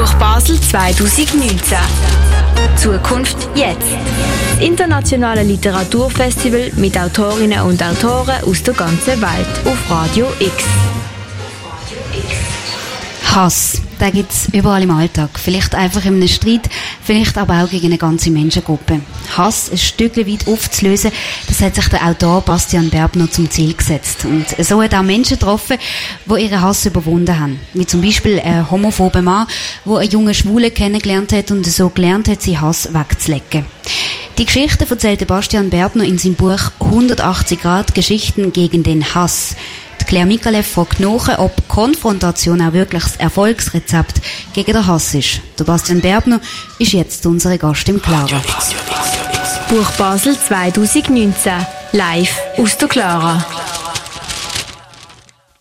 Buch Basel 2019. Zukunft jetzt. Das internationale Literaturfestival mit Autorinnen und Autoren aus der ganzen Welt auf Radio X. Hass, den gibt es überall im Alltag. Vielleicht einfach in einem Streit, vielleicht aber auch gegen eine ganze Menschengruppe. Hass ein Stück weit aufzulösen, das hat sich der Autor Bastian Berbner zum Ziel gesetzt. Und so hat er Menschen getroffen, die ihren Hass überwunden haben. Wie zum Beispiel ein homophober Mann, der einen jungen Schwule kennengelernt hat und so gelernt hat, seinen Hass wegzulecken. Die Geschichte erzählte Bastian Berbner in seinem Buch 180 Grad Geschichten gegen den Hass. Claire Mikalev fragt nach, ob Konfrontation auch wirklich das Erfolgsrezept gegen den Hass ist. Der Bastian Berbner ist jetzt unsere Gast im Clara. Buch Basel 2019. Live aus der Clara.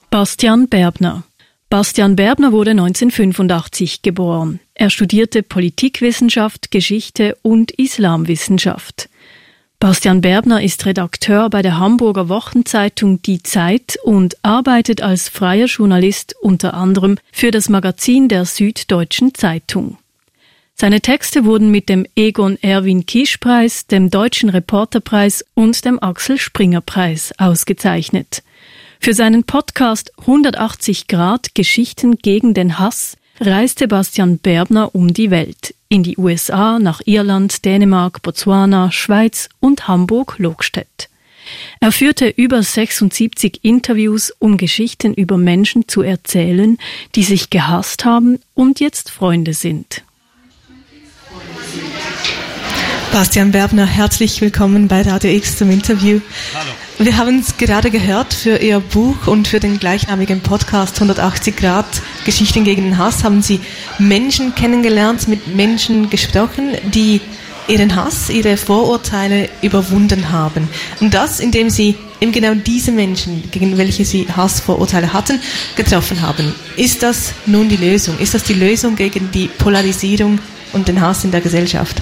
Bastian Berbner. Bastian Berbner wurde 1985 geboren. Er studierte Politikwissenschaft, Geschichte und Islamwissenschaft. Bastian Berbner ist Redakteur bei der Hamburger Wochenzeitung Die Zeit und arbeitet als freier Journalist unter anderem für das Magazin der Süddeutschen Zeitung. Seine Texte wurden mit dem Egon Erwin Kisch Preis, dem Deutschen Reporterpreis und dem Axel Springer Preis ausgezeichnet. Für seinen Podcast 180 Grad Geschichten gegen den Hass reiste Bastian Berbner um die Welt in die USA, nach Irland, Dänemark, Botswana, Schweiz und Hamburg-Lokstedt. Er führte über 76 Interviews, um Geschichten über Menschen zu erzählen, die sich gehasst haben und jetzt Freunde sind. Bastian Berbner, herzlich willkommen bei Radio X zum Interview. Hallo. Wir haben es gerade gehört für Ihr Buch und für den gleichnamigen Podcast 180 Grad Geschichten gegen den Hass haben Sie Menschen kennengelernt, mit Menschen gesprochen, die ihren Hass, ihre Vorurteile überwunden haben. Und das, indem Sie eben genau diese Menschen, gegen welche Sie Hassvorurteile hatten, getroffen haben. Ist das nun die Lösung? Ist das die Lösung gegen die Polarisierung und den Hass in der Gesellschaft?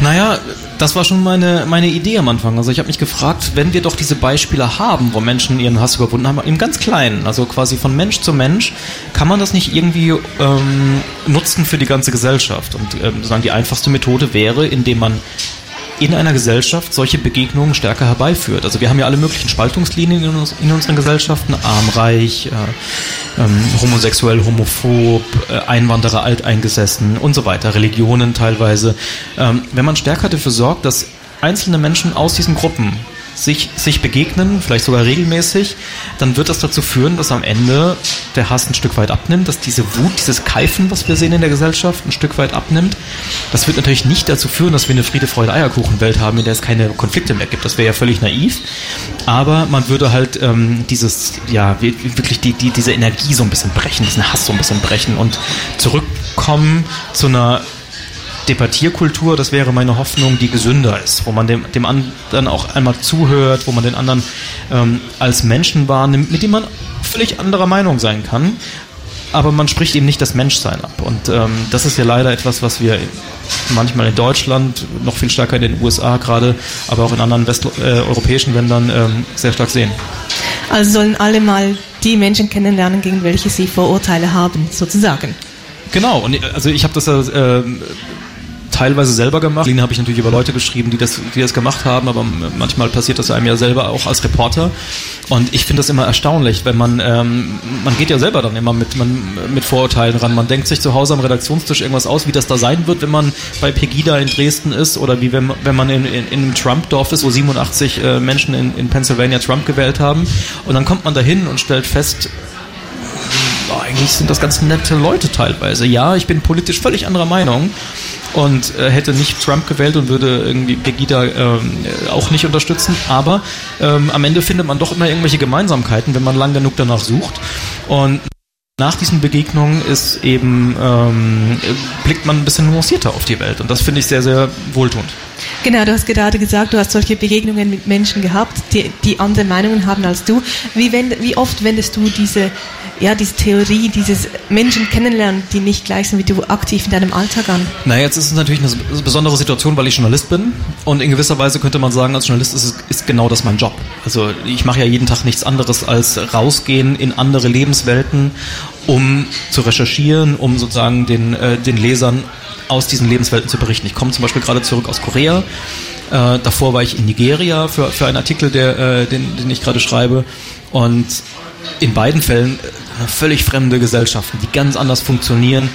Naja, das war schon meine, meine Idee am Anfang. Also ich habe mich gefragt, wenn wir doch diese Beispiele haben, wo Menschen ihren Hass überwunden haben, im ganz Kleinen, also quasi von Mensch zu Mensch, kann man das nicht irgendwie ähm, nutzen für die ganze Gesellschaft? Und ähm, die einfachste Methode wäre, indem man in einer Gesellschaft solche Begegnungen stärker herbeiführt. Also wir haben ja alle möglichen Spaltungslinien in, uns, in unseren Gesellschaften, arm, reich, äh, ähm, homosexuell, homophob, äh, Einwanderer, alteingesessen und so weiter, Religionen teilweise. Ähm, wenn man stärker dafür sorgt, dass einzelne Menschen aus diesen Gruppen sich, sich begegnen, vielleicht sogar regelmäßig, dann wird das dazu führen, dass am Ende der Hass ein Stück weit abnimmt, dass diese Wut, dieses Keifen, was wir sehen in der Gesellschaft, ein Stück weit abnimmt. Das wird natürlich nicht dazu führen, dass wir eine Friede, Freude, Eierkuchenwelt haben, in der es keine Konflikte mehr gibt. Das wäre ja völlig naiv. Aber man würde halt ähm, dieses, ja, wirklich die, die, diese Energie so ein bisschen brechen, diesen Hass so ein bisschen brechen und zurückkommen zu einer Debattierkultur, das wäre meine Hoffnung, die gesünder ist, wo man dem, dem anderen auch einmal zuhört, wo man den anderen ähm, als Menschen wahrnimmt, mit dem man völlig anderer Meinung sein kann, aber man spricht ihm nicht das Menschsein ab. Und ähm, das ist ja leider etwas, was wir manchmal in Deutschland, noch viel stärker in den USA gerade, aber auch in anderen westeuropäischen äh, Ländern ähm, sehr stark sehen. Also sollen alle mal die Menschen kennenlernen, gegen welche sie Vorurteile haben, sozusagen. Genau, und äh, also ich habe das ja äh, teilweise selber gemacht. Linie habe ich natürlich über Leute geschrieben, die das, die das gemacht haben, aber manchmal passiert das einem ja selber auch als Reporter. Und ich finde das immer erstaunlich, wenn man, ähm, man geht ja selber dann immer mit, man, mit Vorurteilen ran. Man denkt sich zu Hause am Redaktionstisch irgendwas aus, wie das da sein wird, wenn man bei Pegida in Dresden ist oder wie wenn, wenn man in, in, in einem Trump-Dorf ist, wo 87 äh, Menschen in, in Pennsylvania Trump gewählt haben. Und dann kommt man dahin und stellt fest, eigentlich sind das ganz nette Leute teilweise. Ja, ich bin politisch völlig anderer Meinung und äh, hätte nicht Trump gewählt und würde irgendwie Pegida ähm, auch nicht unterstützen. Aber ähm, am Ende findet man doch immer irgendwelche Gemeinsamkeiten, wenn man lang genug danach sucht. Und nach diesen Begegnungen ist eben, ähm, blickt man ein bisschen nuancierter auf die Welt und das finde ich sehr, sehr wohltuend. Genau, du hast gerade gesagt, du hast solche Begegnungen mit Menschen gehabt, die, die andere Meinungen haben als du. Wie, wend, wie oft wendest du diese, ja, diese Theorie, dieses Menschen kennenlernen, die nicht gleich sind wie du, aktiv in deinem Alltag an? Naja, jetzt ist es natürlich eine besondere Situation, weil ich Journalist bin und in gewisser Weise könnte man sagen, als Journalist ist, es, ist genau das mein Job. Also ich mache ja jeden Tag nichts anderes als rausgehen in andere Lebenswelten, um zu recherchieren, um sozusagen den, äh, den Lesern aus diesen Lebenswelten zu berichten. Ich komme zum Beispiel gerade zurück aus Korea. Äh, davor war ich in Nigeria für, für einen Artikel, der, äh, den, den ich gerade schreibe. Und in beiden Fällen äh, völlig fremde Gesellschaften, die ganz anders funktionieren.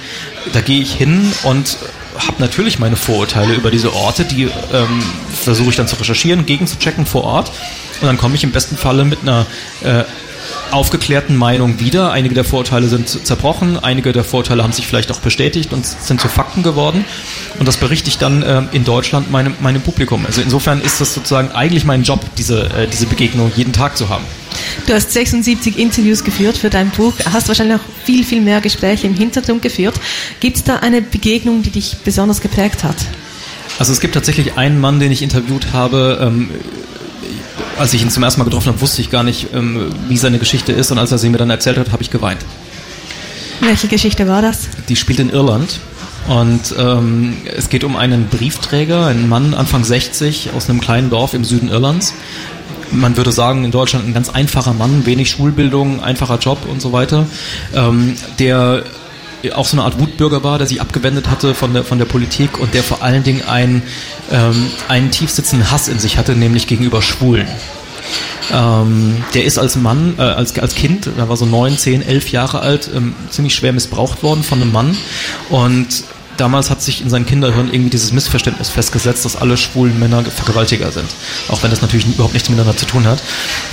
Da gehe ich hin und habe natürlich meine Vorurteile über diese Orte, die ähm, versuche ich dann zu recherchieren, gegenzuchecken vor Ort. Und dann komme ich im besten Falle mit einer äh, aufgeklärten Meinung wieder. Einige der Vorurteile sind zerbrochen, einige der Vorurteile haben sich vielleicht auch bestätigt und sind zu Fakten geworden. Und das berichte ich dann äh, in Deutschland meinem, meinem Publikum. Also insofern ist das sozusagen eigentlich mein Job, diese, äh, diese Begegnung jeden Tag zu haben. Du hast 76 Interviews geführt für dein Buch, hast wahrscheinlich auch viel, viel mehr Gespräche im Hintergrund geführt. Gibt es da eine Begegnung, die dich besonders geprägt hat? Also es gibt tatsächlich einen Mann, den ich interviewt habe, ähm, als ich ihn zum ersten Mal getroffen habe, wusste ich gar nicht, ähm, wie seine Geschichte ist. Und als er sie mir dann erzählt hat, habe ich geweint. Welche Geschichte war das? Die spielt in Irland. Und ähm, es geht um einen Briefträger, einen Mann Anfang 60 aus einem kleinen Dorf im Süden Irlands. Man würde sagen, in Deutschland ein ganz einfacher Mann, wenig Schulbildung, einfacher Job und so weiter, ähm, der auch so eine Art Wutbürger war, der sich abgewendet hatte von der, von der Politik und der vor allen Dingen einen, ähm, einen tiefsitzenden Hass in sich hatte, nämlich gegenüber Schwulen. Ähm, der ist als Mann, äh, als, als Kind, da war so neun, zehn, elf Jahre alt, ähm, ziemlich schwer missbraucht worden von einem Mann und damals hat sich in seinem Kinderhirn irgendwie dieses Missverständnis festgesetzt, dass alle schwulen Männer Vergewaltiger sind. Auch wenn das natürlich überhaupt nichts miteinander zu tun hat.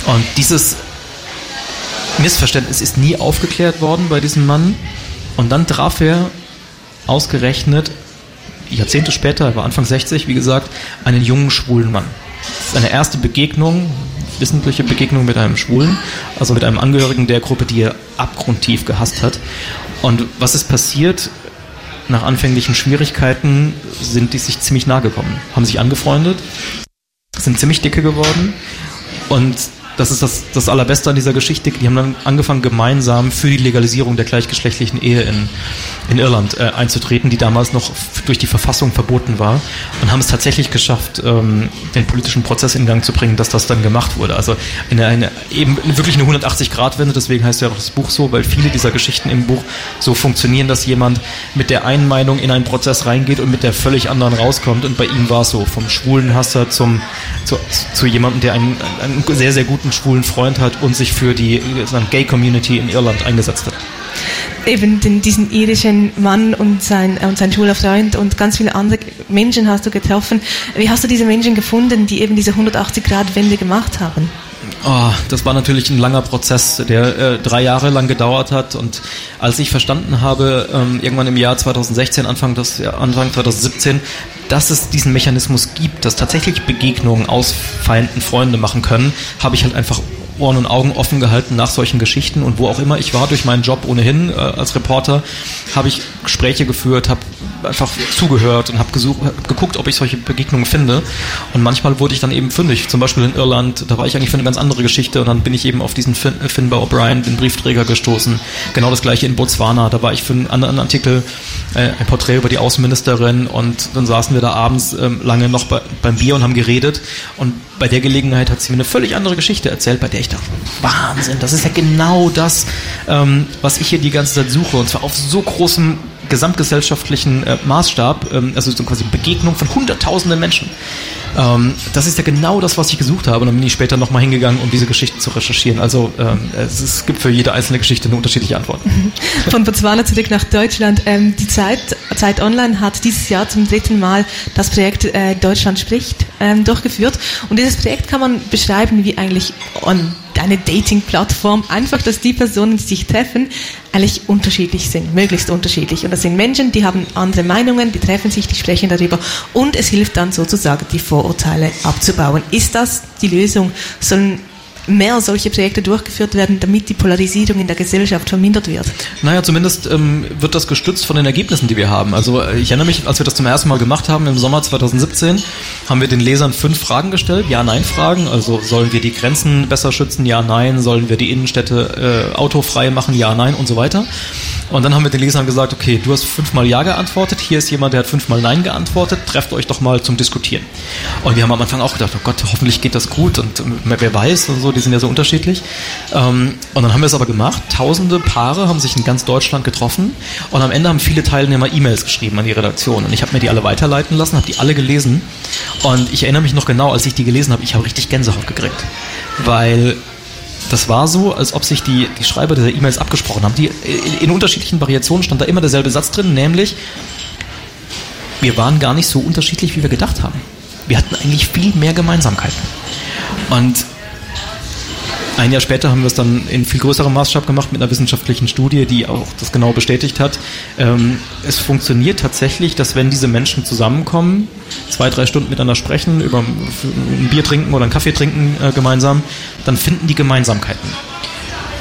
Und dieses Missverständnis ist nie aufgeklärt worden bei diesem Mann. Und dann traf er ausgerechnet, Jahrzehnte später, er war Anfang 60, wie gesagt, einen jungen schwulen Mann. Das ist eine erste Begegnung, wissentliche Begegnung mit einem Schwulen, also mit einem Angehörigen der Gruppe, die er abgrundtief gehasst hat. Und was ist passiert? Nach anfänglichen Schwierigkeiten sind die sich ziemlich nahe gekommen, haben sich angefreundet, sind ziemlich dicke geworden und das ist das, das Allerbeste an dieser Geschichte. Die haben dann angefangen, gemeinsam für die Legalisierung der gleichgeschlechtlichen Ehe in, in Irland äh, einzutreten, die damals noch durch die Verfassung verboten war und haben es tatsächlich geschafft, ähm, den politischen Prozess in Gang zu bringen, dass das dann gemacht wurde. Also eine, eine eben wirklich eine 180-Grad-Wende, deswegen heißt ja auch das Buch so, weil viele dieser Geschichten im Buch so funktionieren, dass jemand mit der einen Meinung in einen Prozess reingeht und mit der völlig anderen rauskommt. Und bei ihm war es so, vom schwulen Hasser zum, zu, zu jemandem, der einen, einen sehr, sehr guten einen schwulen Freund hat und sich für die Gay-Community in Irland eingesetzt hat. Eben den, diesen irischen Mann und sein, und sein schwuler Freund und ganz viele andere Menschen hast du getroffen. Wie hast du diese Menschen gefunden, die eben diese 180-Grad-Wende gemacht haben? Oh, das war natürlich ein langer Prozess, der äh, drei Jahre lang gedauert hat. Und als ich verstanden habe, ähm, irgendwann im Jahr 2016, Anfang, des, Anfang 2017, dass es diesen Mechanismus gibt, dass tatsächlich Begegnungen aus Feinden Freunde machen können, habe ich halt einfach Ohren und Augen offen gehalten nach solchen Geschichten und wo auch immer ich war durch meinen Job ohnehin äh, als Reporter, habe ich Gespräche geführt, habe einfach zugehört und habe hab geguckt, ob ich solche Begegnungen finde. Und manchmal wurde ich dann eben fündig. Zum Beispiel in Irland, da war ich eigentlich für eine ganz andere Geschichte und dann bin ich eben auf diesen Finn, Finn O'Brien, den Briefträger, gestoßen. Genau das gleiche in Botswana. Da war ich für einen anderen Artikel, äh, ein Porträt über die Außenministerin und dann saßen wir da abends ähm, lange noch bei, beim Bier und haben geredet. Und bei der Gelegenheit hat sie mir eine völlig andere Geschichte erzählt, bei der ich dachte, Wahnsinn, das ist ja genau das, ähm, was ich hier die ganze Zeit suche. Und zwar auf so großem gesamtgesellschaftlichen äh, Maßstab, ähm, also so quasi Begegnung von hunderttausenden Menschen. Ähm, das ist ja genau das, was ich gesucht habe. Und dann bin ich später nochmal hingegangen, um diese Geschichten zu recherchieren. Also ähm, es, es, gibt für jede einzelne Geschichte eine unterschiedliche Antwort. Von Botswana zurück nach Deutschland. Ähm, die Zeit, Zeit Online hat dieses Jahr zum dritten Mal das Projekt äh, Deutschland spricht ähm, durchgeführt. Und dieses Projekt kann man beschreiben wie eigentlich on eine Dating-Plattform, einfach, dass die Personen, die sich treffen, eigentlich unterschiedlich sind, möglichst unterschiedlich. Und das sind Menschen, die haben andere Meinungen, die treffen sich, die sprechen darüber und es hilft dann sozusagen, die Vorurteile abzubauen. Ist das die Lösung? Sollen mehr solche Projekte durchgeführt werden, damit die Polarisierung in der Gesellschaft vermindert wird? Naja, zumindest ähm, wird das gestützt von den Ergebnissen, die wir haben. Also äh, ich erinnere mich, als wir das zum ersten Mal gemacht haben im Sommer 2017, haben wir den Lesern fünf Fragen gestellt, Ja-Nein-Fragen. Also sollen wir die Grenzen besser schützen? Ja, nein. Sollen wir die Innenstädte äh, autofrei machen? Ja, nein und so weiter. Und dann haben wir den Lesern gesagt, okay, du hast fünfmal Ja geantwortet, hier ist jemand, der hat fünfmal Nein geantwortet, trefft euch doch mal zum Diskutieren. Und wir haben am Anfang auch gedacht, oh Gott, hoffentlich geht das gut und wer weiß und so, die sind ja so unterschiedlich. Ähm, und dann haben wir es aber gemacht, tausende Paare haben sich in ganz Deutschland getroffen und am Ende haben viele Teilnehmer E-Mails geschrieben an die Redaktion und ich habe mir die alle weiterleiten lassen, habe die alle gelesen und ich erinnere mich noch genau, als ich die gelesen habe, ich habe richtig Gänsehaut gekriegt, weil das war so, als ob sich die, die Schreiber dieser E-Mails abgesprochen haben. Die, in, in unterschiedlichen Variationen stand da immer derselbe Satz drin, nämlich, wir waren gar nicht so unterschiedlich, wie wir gedacht haben. Wir hatten eigentlich viel mehr Gemeinsamkeiten. Und ein Jahr später haben wir es dann in viel größerem Maßstab gemacht mit einer wissenschaftlichen Studie, die auch das genau bestätigt hat. Ähm, es funktioniert tatsächlich, dass wenn diese Menschen zusammenkommen, zwei, drei Stunden miteinander sprechen, über ein Bier trinken oder einen Kaffee trinken äh, gemeinsam, dann finden die Gemeinsamkeiten.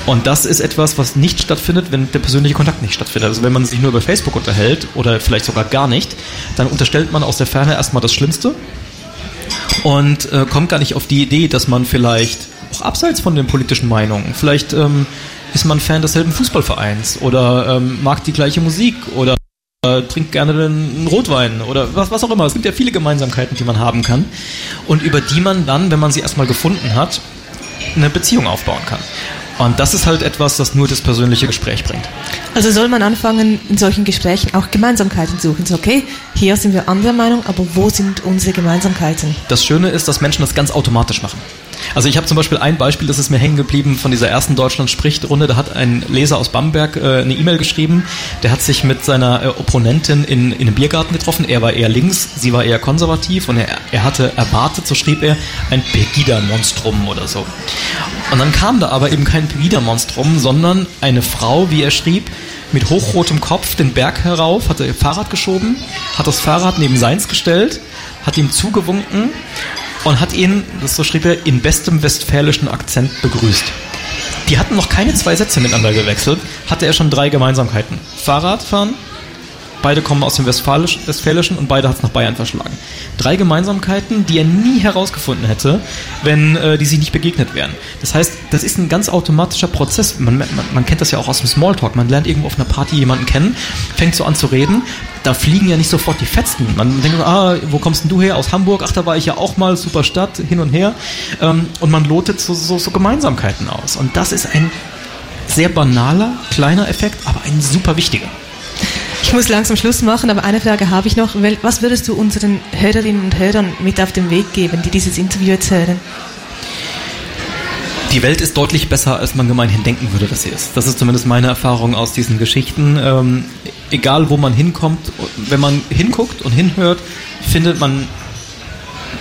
Und das ist etwas, was nicht stattfindet, wenn der persönliche Kontakt nicht stattfindet. Also wenn man sich nur über Facebook unterhält oder vielleicht sogar gar nicht, dann unterstellt man aus der Ferne erstmal das Schlimmste und äh, kommt gar nicht auf die Idee, dass man vielleicht auch abseits von den politischen Meinungen. Vielleicht ähm, ist man Fan desselben Fußballvereins oder ähm, mag die gleiche Musik oder äh, trinkt gerne einen Rotwein oder was, was auch immer. Es gibt ja viele Gemeinsamkeiten, die man haben kann und über die man dann, wenn man sie erstmal gefunden hat, eine Beziehung aufbauen kann. Und das ist halt etwas, das nur das persönliche Gespräch bringt. Also soll man anfangen, in solchen Gesprächen auch Gemeinsamkeiten suchen. So, okay, hier sind wir anderer Meinung, aber wo sind unsere Gemeinsamkeiten? Das Schöne ist, dass Menschen das ganz automatisch machen. Also ich habe zum Beispiel ein Beispiel, das ist mir hängen geblieben von dieser ersten Deutschland spricht Runde. Da hat ein Leser aus Bamberg äh, eine E-Mail geschrieben. Der hat sich mit seiner äh, Opponentin in, in einem Biergarten getroffen. Er war eher links, sie war eher konservativ und er, er hatte erwartet, so schrieb er, ein Pegida-Monstrum oder so. Und dann kam da aber eben kein Pegida-Monstrum, sondern eine Frau, wie er schrieb, mit hochrotem Kopf den Berg herauf, hatte ihr Fahrrad geschoben, hat das Fahrrad neben seins gestellt, hat ihm zugewunken und hat ihn, das so schrieb er, in bestem westfälischen Akzent begrüßt. Die hatten noch keine zwei Sätze miteinander gewechselt, hatte er schon drei Gemeinsamkeiten. Fahrradfahren, Beide kommen aus dem Westfalisch, Westfälischen und beide hat es nach Bayern verschlagen. Drei Gemeinsamkeiten, die er nie herausgefunden hätte, wenn äh, die sich nicht begegnet wären. Das heißt, das ist ein ganz automatischer Prozess. Man, man, man kennt das ja auch aus dem Smalltalk. Man lernt irgendwo auf einer Party jemanden kennen, fängt so an zu reden. Da fliegen ja nicht sofort die Fetzen. Man denkt, ah, wo kommst denn du her? Aus Hamburg? Ach, da war ich ja auch mal, super Stadt, hin und her. Ähm, und man lotet so, so, so Gemeinsamkeiten aus. Und das ist ein sehr banaler, kleiner Effekt, aber ein super wichtiger. Ich muss langsam Schluss machen, aber eine Frage habe ich noch. Was würdest du unseren Hörerinnen und Hörern mit auf den Weg geben, die dieses Interview jetzt hören? Die Welt ist deutlich besser, als man gemeinhin denken würde, dass sie ist. Das ist zumindest meine Erfahrung aus diesen Geschichten. Ähm, egal, wo man hinkommt, wenn man hinguckt und hinhört, findet man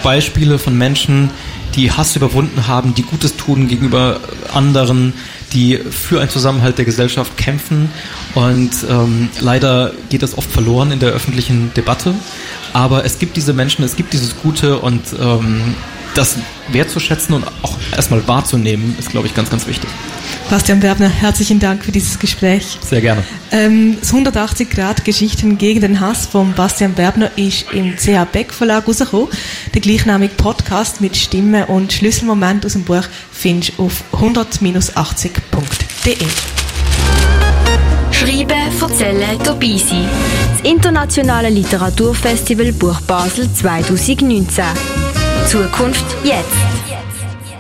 Beispiele von Menschen, die Hass überwunden haben, die Gutes tun gegenüber anderen, die für einen Zusammenhalt der Gesellschaft kämpfen. Und ähm, leider geht das oft verloren in der öffentlichen Debatte. Aber es gibt diese Menschen, es gibt dieses Gute und ähm, das wertzuschätzen und auch erstmal wahrzunehmen, ist, glaube ich, ganz, ganz wichtig. Bastian Werbner, herzlichen Dank für dieses Gespräch. Sehr gerne. Ähm, das 180 Grad Geschichten gegen den Hass von Bastian Werbner ist im CH Beck Verlag rausgekommen. Der gleichnamige Podcast mit Stimme und Schlüsselmoment aus dem Buch findest du auf 100-80.de. Schreiben, erzählen, dabei sein. Das Internationale Literaturfestival Buch Basel 2019. Zukunft jetzt.